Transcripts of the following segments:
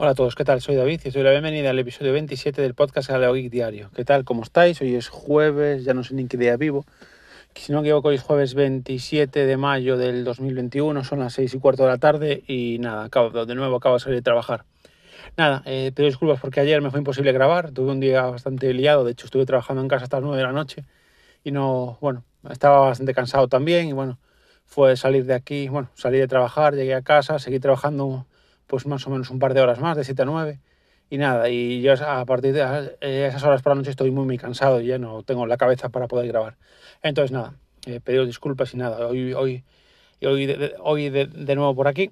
Hola a todos, ¿qué tal? Soy David y os doy la bienvenida al episodio 27 del podcast Galeo Geek Diario. ¿Qué tal? ¿Cómo estáis? Hoy es jueves, ya no sé ni qué día vivo. Si no me equivoco, hoy es jueves 27 de mayo del 2021, son las 6 y cuarto de la tarde y nada, acabo, de nuevo acabo de salir de trabajar. Nada, eh, pido disculpas porque ayer me fue imposible grabar, tuve un día bastante liado, de hecho estuve trabajando en casa hasta las 9 de la noche y no, bueno, estaba bastante cansado también y bueno, fue salir de aquí, bueno, salí de trabajar, llegué a casa, seguí trabajando pues más o menos un par de horas más, de 7 a 9. Y nada, y yo a partir de eh, esas horas por la noche estoy muy, muy cansado y ya no tengo la cabeza para poder grabar. Entonces, nada, eh, pedido disculpas y nada, hoy, hoy, hoy, de, hoy de, nuevo por aquí.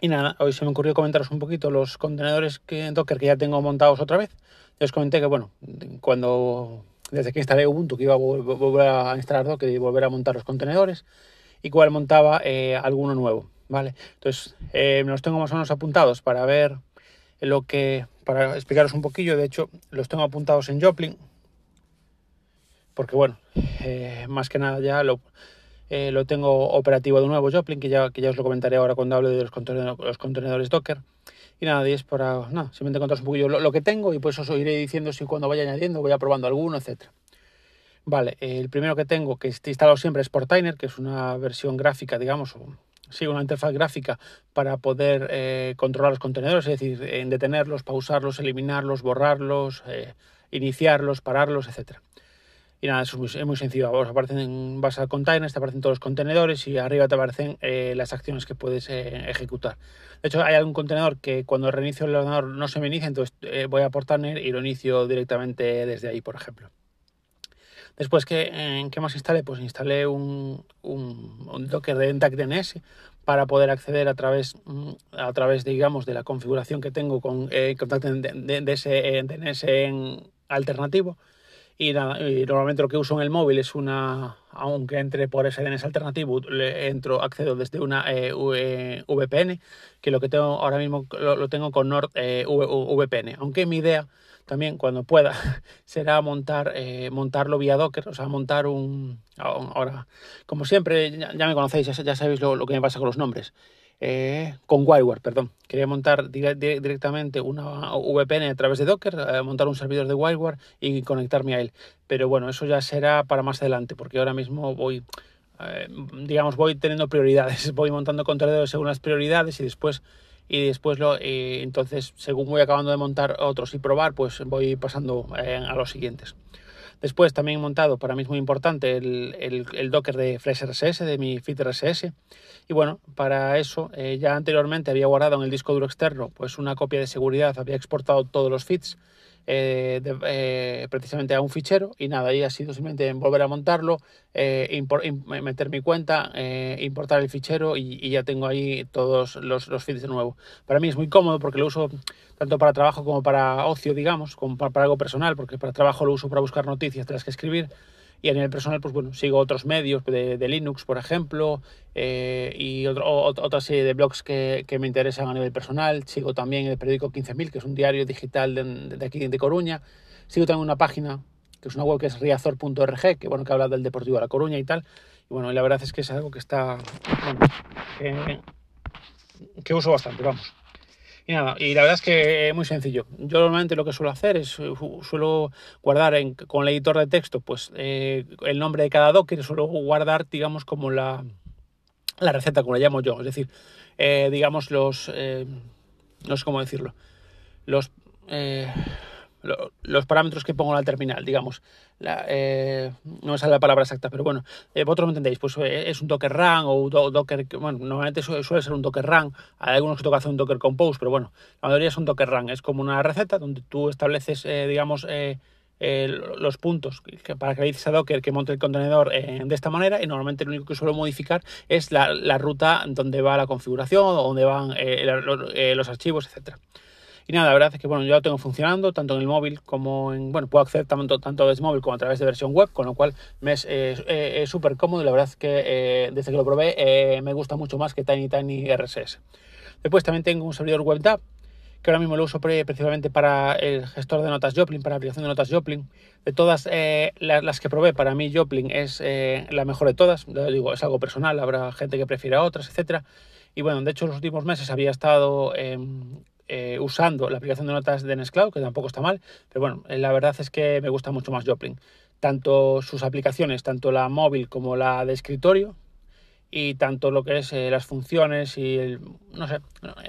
Y nada, hoy se me ocurrió comentaros un poquito los contenedores que, en Docker que ya tengo montados otra vez. Ya os comenté que, bueno, cuando desde que instalé Ubuntu que iba a volver a instalar Docker y volver a montar los contenedores y cuál montaba eh, alguno nuevo. ¿Vale? Entonces, eh, los tengo más o menos apuntados para ver lo que, para explicaros un poquillo, de hecho, los tengo apuntados en Joplin, porque bueno, eh, más que nada ya lo, eh, lo tengo operativo de nuevo Joplin, que ya, que ya os lo comentaré ahora cuando hable de los contenedores, Docker. Y nada, y es para, nada, simplemente contaros un poquillo lo, que tengo y pues os iré diciendo si cuando vaya añadiendo voy probando alguno, etcétera. Vale, el primero que tengo, que está instalado siempre, es Portainer, que es una versión gráfica, digamos, sí, una interfaz gráfica para poder eh, controlar los contenedores, es decir, en detenerlos, pausarlos, eliminarlos, borrarlos, eh, iniciarlos, pararlos, etc. Y nada, eso es muy, sencillo. Vos aparecen, vas a containers, te aparecen todos los contenedores y arriba te aparecen eh, las acciones que puedes ejecutar. De hecho, hay algún contenedor que cuando reinicio el ordenador no se me inicia, entonces voy a Portainer y lo inicio directamente desde ahí, por ejemplo. Después, ¿qué, ¿qué más instalé? Pues instalé un, un, Docker de Entac DNS para poder acceder a través, mm, a través digamos, de la configuración que tengo con eh, de, ese DNS en alternativo. Y, normalmente lo que uso en el móvil es una, aunque entre por ese DNS alternativo, le entro, accedo desde una eh, VPN, que lo que tengo ahora mismo lo, tengo con NordVPN. Eh, aunque mi idea también cuando pueda será montar eh, montarlo vía Docker, o sea, montar un... Ahora, como siempre, ya, me conocéis, ya, sabéis lo, que me pasa con los nombres. Eh, con WireGuard, perdón. Quería montar directamente una VPN a través de Docker, eh, montar un servidor de WireGuard y conectarme a él. Pero bueno, eso ya será para más adelante, porque ahora mismo voy, digamos, voy teniendo prioridades, voy montando contenedores según las prioridades y después y después lo, eh, entonces según voy acabando de montar otros y probar, pues voy pasando eh, a los siguientes. Después también he montado, para mí es muy importante, el, el, Docker de FreshRSS, de mi feed RSS. Y bueno, para eso eh, ya anteriormente había guardado en el disco duro externo pues una copia de seguridad, había exportado todos los feeds eh, eh, precisamente a un fichero y nada, ahí ha sido simplemente volver a montarlo, eh, meter mi cuenta, importar el fichero y, ya tengo ahí todos los, los, feeds de nuevo. Para mí es muy cómodo porque lo uso tanto para trabajo como para ocio, digamos, como para algo personal, porque para trabajo lo uso para buscar noticias de las que escribir y a nivel personal, pues bueno, sigo otros medios de, Linux, por ejemplo, eh, y otro, otra serie de blogs que, que, me interesan a nivel personal. Sigo también el periódico 15.000, que es un diario digital de, aquí de Coruña. Sigo también una página, que es una web que es riazor.org, que bueno, que habla del Deportivo de La Coruña y tal. Y bueno, la verdad es que es algo que está, bueno, que uso bastante, vamos. Y nada, y la verdad es que es muy sencillo. Yo normalmente lo que suelo hacer es, eh, suelo guardar en, con el editor de texto, pues eh, el nombre de cada docker, suelo guardar, digamos, como la, la receta, como la llamo yo. Es decir, eh, digamos, los, no sé cómo decirlo, los los parámetros que pongo en la terminal, digamos. Eh, no me sale la palabra exacta, pero bueno, eh, vosotros me entendéis, pues eh, es un Docker Run o Docker, bueno, normalmente suele, ser un Docker Run, hay algunos que toca hacer un Docker Compose, pero bueno, la mayoría es un Docker Run, es como una receta donde tú estableces, digamos, los puntos para que le dices a Docker que monte el contenedor de esta manera y normalmente lo único que suelo modificar es la, la ruta donde va la configuración, donde van los, los archivos, etcétera. Y nada, la verdad es que bueno, yo lo tengo funcionando tanto en el móvil como en, bueno, puedo acceder tanto, tanto desde móvil como a través de versión web, con lo cual es eh, súper cómodo y la verdad es que eh, desde que lo probé eh, me gusta mucho más que Tiny Tiny RSS. Después también tengo un servidor WebDAV que ahora mismo lo uso precisamente para el gestor de notas Joplin, para la aplicación de notas Joplin. De todas las, que probé, para mí Joplin es la mejor de todas. digo, es algo personal, habrá gente que prefiera otras, etcétera. Y bueno, de hecho, en los últimos meses había estado eh, usando la aplicación de notas de Nextcloud, que tampoco está mal, pero bueno, eh, la verdad es que me gusta mucho más Joplin. Tanto sus aplicaciones, tanto la móvil como la de escritorio, y tanto lo que es eh, las funciones y el, no sé,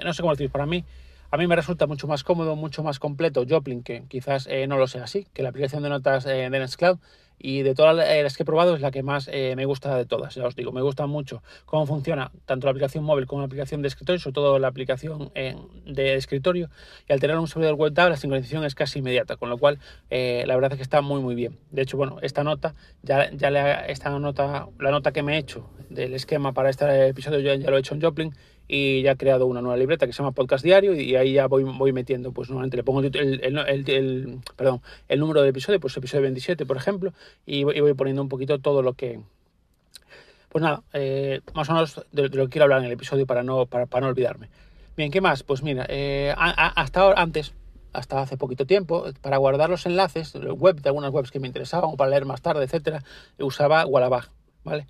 no sé cómo decir, para mí a mí me resulta mucho más cómodo, mucho más completo Joplin, que quizás eh, no lo sea así, que la aplicación de notas eh, de Nextcloud. Y de todas las que he probado es la que más eh, me gusta de todas, ya os digo, me gusta mucho cómo funciona tanto la aplicación móvil como la aplicación de escritorio, sobre todo la aplicación de escritorio. Y al tener un servidor web la sincronización es casi inmediata, con lo cual la verdad es que está muy muy bien. De hecho, bueno, esta nota, ya, ya le, esta nota, la nota que me he hecho del esquema para este episodio, ya lo he hecho en Joplin y ya he creado una nueva libreta que se llama Podcast Diario y ahí ya voy, voy metiendo, pues normalmente le pongo el, el, el, el número del episodio, pues episodio 27, por ejemplo, y, voy poniendo un poquito todo lo que... Pues nada, eh, más o menos de, lo que quiero hablar en el episodio para no, para, para no olvidarme. Bien, ¿qué más? Pues mira, eh, hasta ahora, antes, hasta hace poquito tiempo, para guardar los enlaces web de algunas webs que me interesaban o para leer más tarde, etcétera, usaba Wallabag, ¿vale?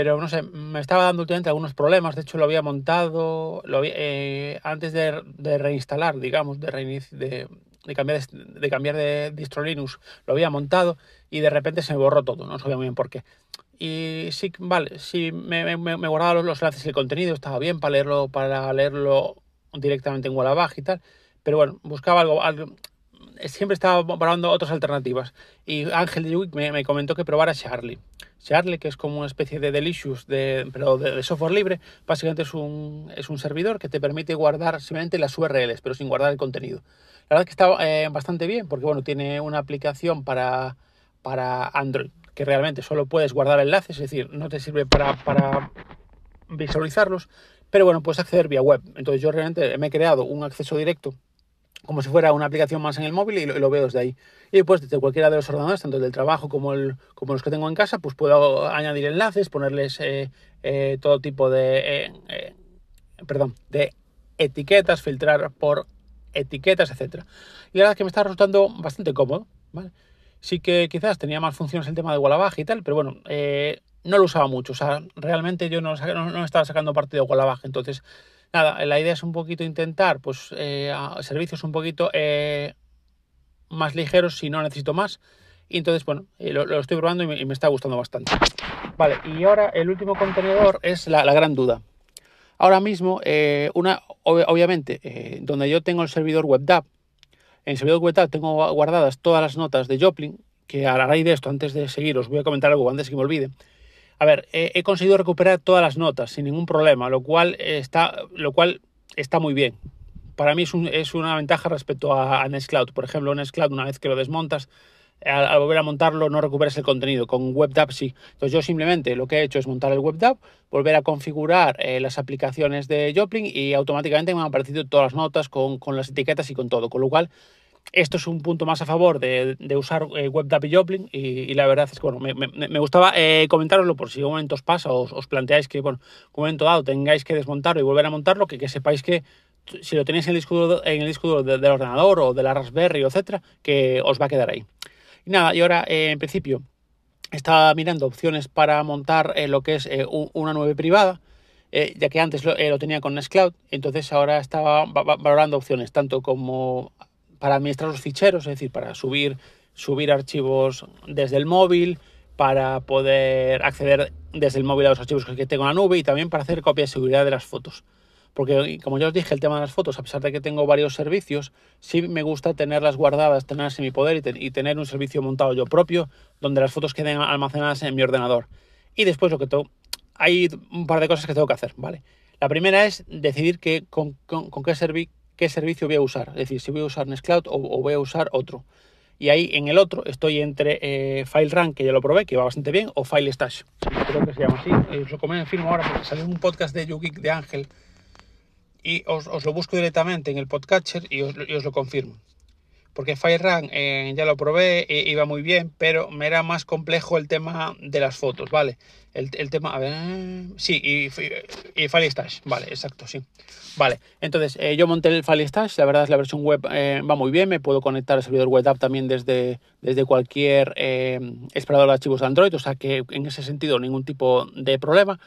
Pero no sé, me estaba dando últimamente algunos problemas. De hecho, lo había montado eh, antes de, reinstalar, digamos, de, cambiar, de, distro Linux, lo había montado y de repente se me borró todo, no sabía muy bien por qué. Y sí, vale, sí, me, me, guardaba los, enlaces y el contenido, estaba bien para leerlo, para leerlo directamente en Wallabag y tal, pero bueno, buscaba algo, algo siempre estaba probando otras alternativas. Y Ángel me, me comentó que probara Charlie. Charlie, que es como una especie de Delicious, de, pero de, software libre, básicamente es un, es un servidor que te permite guardar simplemente las URLs, pero sin guardar el contenido. La verdad es que está eh, bastante bien, porque bueno, tiene una aplicación para, para Android, que realmente solo puedes guardar enlaces, es decir, no te sirve para, para visualizarlos, pero bueno, puedes acceder vía web. Entonces yo realmente me he creado un acceso directo como si fuera una aplicación más en el móvil y lo, veo desde ahí. Y después desde cualquiera de los ordenadores, tanto el del trabajo como, el, como los que tengo en casa, pues puedo añadir enlaces, ponerles eh, eh, todo tipo de, eh, perdón, de etiquetas, filtrar por etiquetas, etcétera. Y la verdad es que me está resultando bastante cómodo, ¿vale? Sí que quizás tenía más funciones el tema de Wallabag y tal, pero bueno, no lo usaba mucho. O sea, realmente yo no, no, estaba sacando partido de Wallabag, entonces nada, la idea es un poquito intentar, pues, eh, servicios un poquito eh, más ligeros si no necesito más. Y entonces, bueno, eh, lo, estoy probando y me, está gustando bastante. Vale, y ahora el último contenedor es la, gran duda. Ahora mismo, una, obviamente, donde yo tengo el servidor WebDAV, en el servidor WebDAV tengo guardadas todas las notas de Joplin, que a la raíz de esto, antes de seguir, os voy a comentar algo antes que me olvide. A ver, he conseguido recuperar todas las notas sin ningún problema, lo cual está, lo cual está muy bien. Para mí es, una ventaja respecto a, Nextcloud. Por ejemplo, Nextcloud, una vez que lo desmontas, al, volver a montarlo no recuperas el contenido. Con WebDAV sí. Entonces yo simplemente lo que he hecho es montar el WebDAV, volver a configurar eh, las aplicaciones de Joplin y automáticamente me han aparecido todas las notas con, con las etiquetas y con todo. Con lo cual esto es un punto más a favor de, usar eh, WebDAV y Joplin y, la verdad es que bueno, me, gustaba eh, comentaroslo por si un momento os pasa o os, planteáis que bueno, un momento dado tengáis que desmontarlo y volver a montarlo, que, que sepáis que si lo tenéis en el disco en el disco del ordenador o de la Raspberry, etcétera, que os va a quedar ahí. Y nada, y ahora eh, en principio estaba mirando opciones para montar lo que es una nube privada. ya que antes lo, lo, tenía con Nextcloud, entonces ahora estaba valorando opciones tanto como para administrar los ficheros, es decir, para subir, subir archivos desde el móvil, para poder acceder desde el móvil a los archivos que tengo en la nube y también para hacer copia de seguridad de las fotos. Porque, como ya os dije, el tema de las fotos, a pesar de que tengo varios servicios, sí me gusta tenerlas guardadas, tenerlas en mi poder y, tener un servicio montado yo propio donde las fotos queden almacenadas en mi ordenador. Y después lo que tengo, hay un par de cosas que tengo que hacer, ¿vale? La primera es decidir que, con, con qué servicio qué servicio voy a usar. Es decir, si voy a usar Nextcloud o, o voy a usar otro. Y ahí en el otro estoy entre eh, FileRun, que ya lo probé, que va bastante bien, o FileStash. Creo que se llama así. Eh, os lo confirmo ahora porque salió un podcast de YouGeek de Ángel. Y os, lo busco directamente en el podcatcher y os, y os lo confirmo porque FireRun eh, ya lo probé, iba muy bien, pero me era más complejo el tema de las fotos, ¿vale? El, tema, a ver, sí, y, y FileStash, vale, exacto, sí. Vale, entonces eh, yo monté el FileStash, la verdad es la versión web eh, va muy bien, me puedo conectar al servidor web app también desde, desde cualquier explorador de archivos Android, o sea que en ese sentido ningún tipo de problema.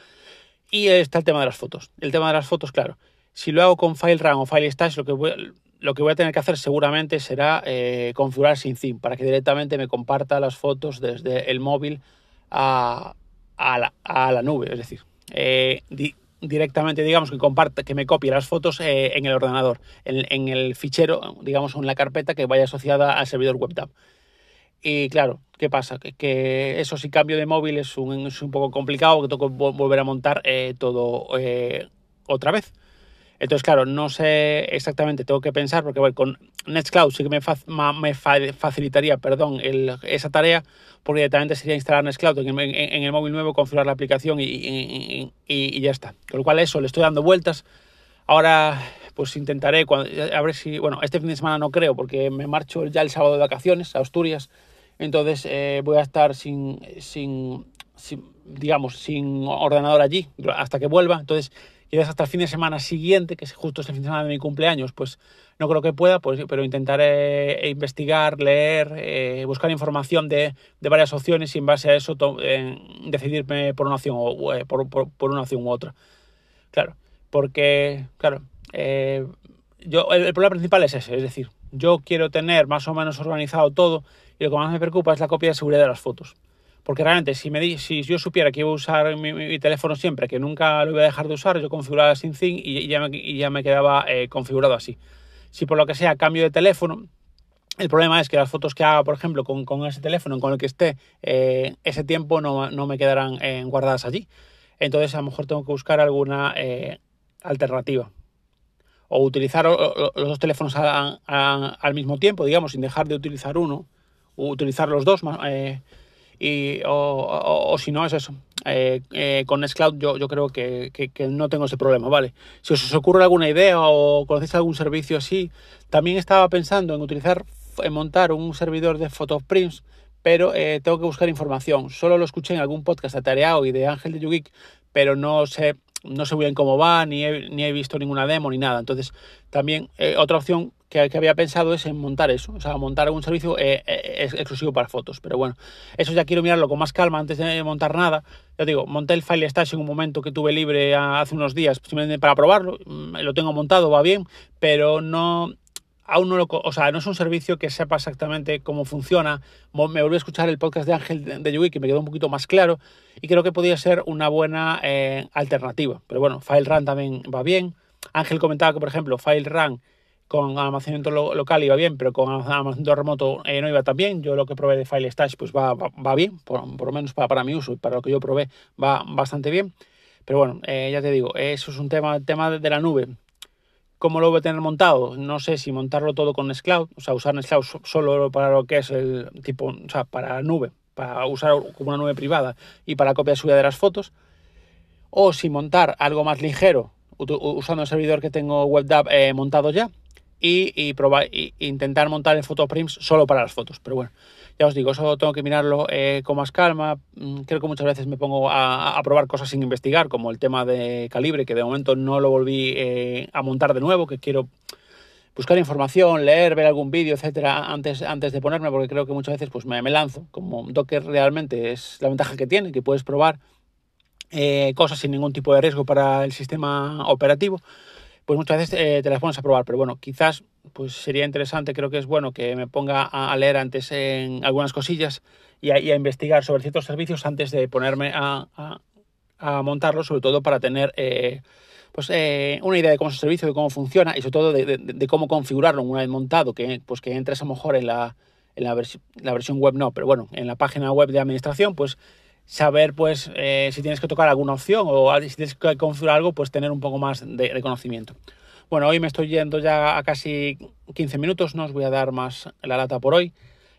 Y está el tema de las fotos. El tema de las fotos, claro. Si lo hago con FileRun o FileStash, lo que voy, lo que voy a tener que hacer seguramente será eh, configurar SyncTheme para que directamente me comparta las fotos desde el móvil a, la, nube. Es decir, eh, directamente, digamos, que comparte, que me copie las fotos eh, en el ordenador, en, el fichero, digamos, en la carpeta que vaya asociada al servidor WebDAV. Y claro, ¿qué pasa? Que, eso si cambio de móvil es un, es un poco complicado, que tengo que volver a montar todo otra vez. Entonces, claro, no sé exactamente, tengo que pensar, porque bueno, con Nextcloud sí que me, me facilitaría perdón, esa tarea, porque directamente sería instalar Nextcloud en, el móvil nuevo, configurar la aplicación y, ya está. Con lo cual eso, le estoy dando vueltas. Ahora pues intentaré, cuando, a ver si, bueno, este fin de semana no creo, porque me marcho ya el sábado de vacaciones a Asturias, entonces eh, voy a estar sin, sin, sin, digamos, sin ordenador allí hasta que vuelva, entonces y hasta el fin de semana siguiente, que es justo este fin de semana de mi cumpleaños, pues no creo que pueda, pues, pero intentaré investigar, leer, eh, buscar información de, varias opciones y en base a eso eh, decidirme por una opción o eh, por, por, una opción u otra. Claro, porque, claro, yo, el, problema principal es ese, es decir, yo quiero tener más o menos organizado todo y lo que más me preocupa es la copia de seguridad de las fotos. Porque realmente, si, yo supiera que iba a usar mi, teléfono siempre, que nunca lo iba a dejar de usar, yo configuraba SyncThing y, ya me, y ya me quedaba eh, configurado así. Si por lo que sea cambio de teléfono, el problema es que las fotos que haga, por ejemplo, con, ese teléfono con el que esté, eh, ese tiempo no, no me quedarán eh, guardadas allí. Entonces, a lo mejor tengo que buscar alguna alternativa. O utilizar los dos teléfonos al mismo tiempo, digamos, sin dejar de utilizar uno, o utilizar los dos. Y, o, si no, es eso. Eh, eh, con Nextcloud yo, yo creo que, que, no tengo ese problema, ¿vale? Si os ocurre alguna idea o conocéis algún servicio así, también estaba pensando en utilizar, en montar un servidor de Photoprints, pero eh, tengo que buscar información. Solo lo escuché en algún podcast de Tareao y de Ángel de YouGeek, pero no sé no sé muy bien cómo va, ni he, ni he visto ninguna demo ni nada. Entonces, también otra opción que, había pensado es en montar eso, o sea, montar un servicio eh, eh, exclusivo para fotos. Pero bueno, eso ya quiero mirarlo con más calma antes de montar nada. Ya digo, monté el File Stash en un momento que tuve libre hace unos días simplemente para probarlo. Mm, lo tengo montado, va bien, pero no, aún no lo, o sea, no es un servicio que sepa exactamente cómo funciona. Me volví a escuchar el podcast de Ángel de Yui que me quedó un poquito más claro y creo que podría ser una buena eh, alternativa. Pero bueno, FileRun también va bien. Ángel comentaba que, por ejemplo, FileRun con almacenamiento local iba bien, pero con almacenamiento remoto eh, no iba tan bien. Yo lo que probé de File Stash pues va, va, bien, por, lo menos para, para, mi uso y para lo que yo probé va bastante bien. Pero bueno, eh, ya te digo, eso es un tema, tema de la nube. ¿Cómo lo voy a tener montado? No sé si montarlo todo con Nextcloud, o sea, usar Nextcloud solo para lo que es el tipo, o sea, para nube, para usar como una nube privada y para copia suya de las fotos. O si montar algo más ligero usando el servidor que tengo WebDAV eh, montado ya y, probar, y intentar montar el Photoprints solo para las fotos. Pero bueno, ya os digo, eso tengo que mirarlo eh, con más calma. Mm, creo que muchas veces me pongo a, probar cosas sin investigar, como el tema de calibre, que de momento no lo volví eh, a montar de nuevo, que quiero buscar información, leer, ver algún vídeo, etcétera, antes, antes de ponerme, porque creo que muchas veces pues me, lanzo. Como Docker realmente es la ventaja que tiene, que puedes probar eh, cosas sin ningún tipo de riesgo para el sistema operativo pues muchas veces eh, te las pones a probar, pero bueno, quizás pues sería interesante, creo que es bueno que me ponga a, leer antes en algunas cosillas y a, investigar sobre ciertos servicios antes de ponerme a, a, montarlo, sobre todo para tener eh, pues eh, una idea de cómo es el servicio, de cómo funciona y sobre todo de, cómo configurarlo una vez montado, que pues que entres a lo mejor en la, en la, la versión web no, pero bueno, en la página web de administración, pues saber pues eh, si tienes que tocar alguna opción o si tienes que configurar algo, pues tener un poco más de, conocimiento. Bueno, hoy me estoy yendo ya a casi 15 minutos, no os voy a dar más la lata por hoy.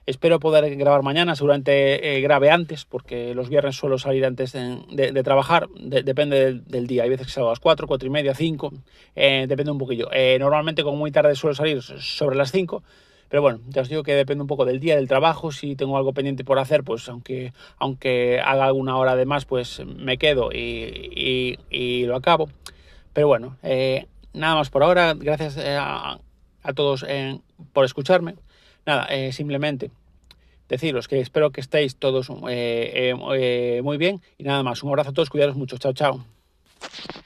Espero poder grabar mañana, seguramente eh, grabe antes, porque los viernes suelo salir antes de, trabajar, depende del, día. Hay veces que salgo a las 4, 4 y media, 5, eh, depende un poquillo. normalmente como muy tarde suelo salir sobre las 5, pero bueno, ya os digo que depende un poco del día, del trabajo. Si tengo algo pendiente por hacer, pues aunque, aunque haga alguna hora de más, pues me quedo y, lo acabo. Pero bueno, eh, nada más por ahora. Gracias eh, a, todos eh, por escucharme. Nada, simplemente deciros que espero que estéis todos muy bien y nada más. Un abrazo a todos, cuidaros mucho. Chao, chao.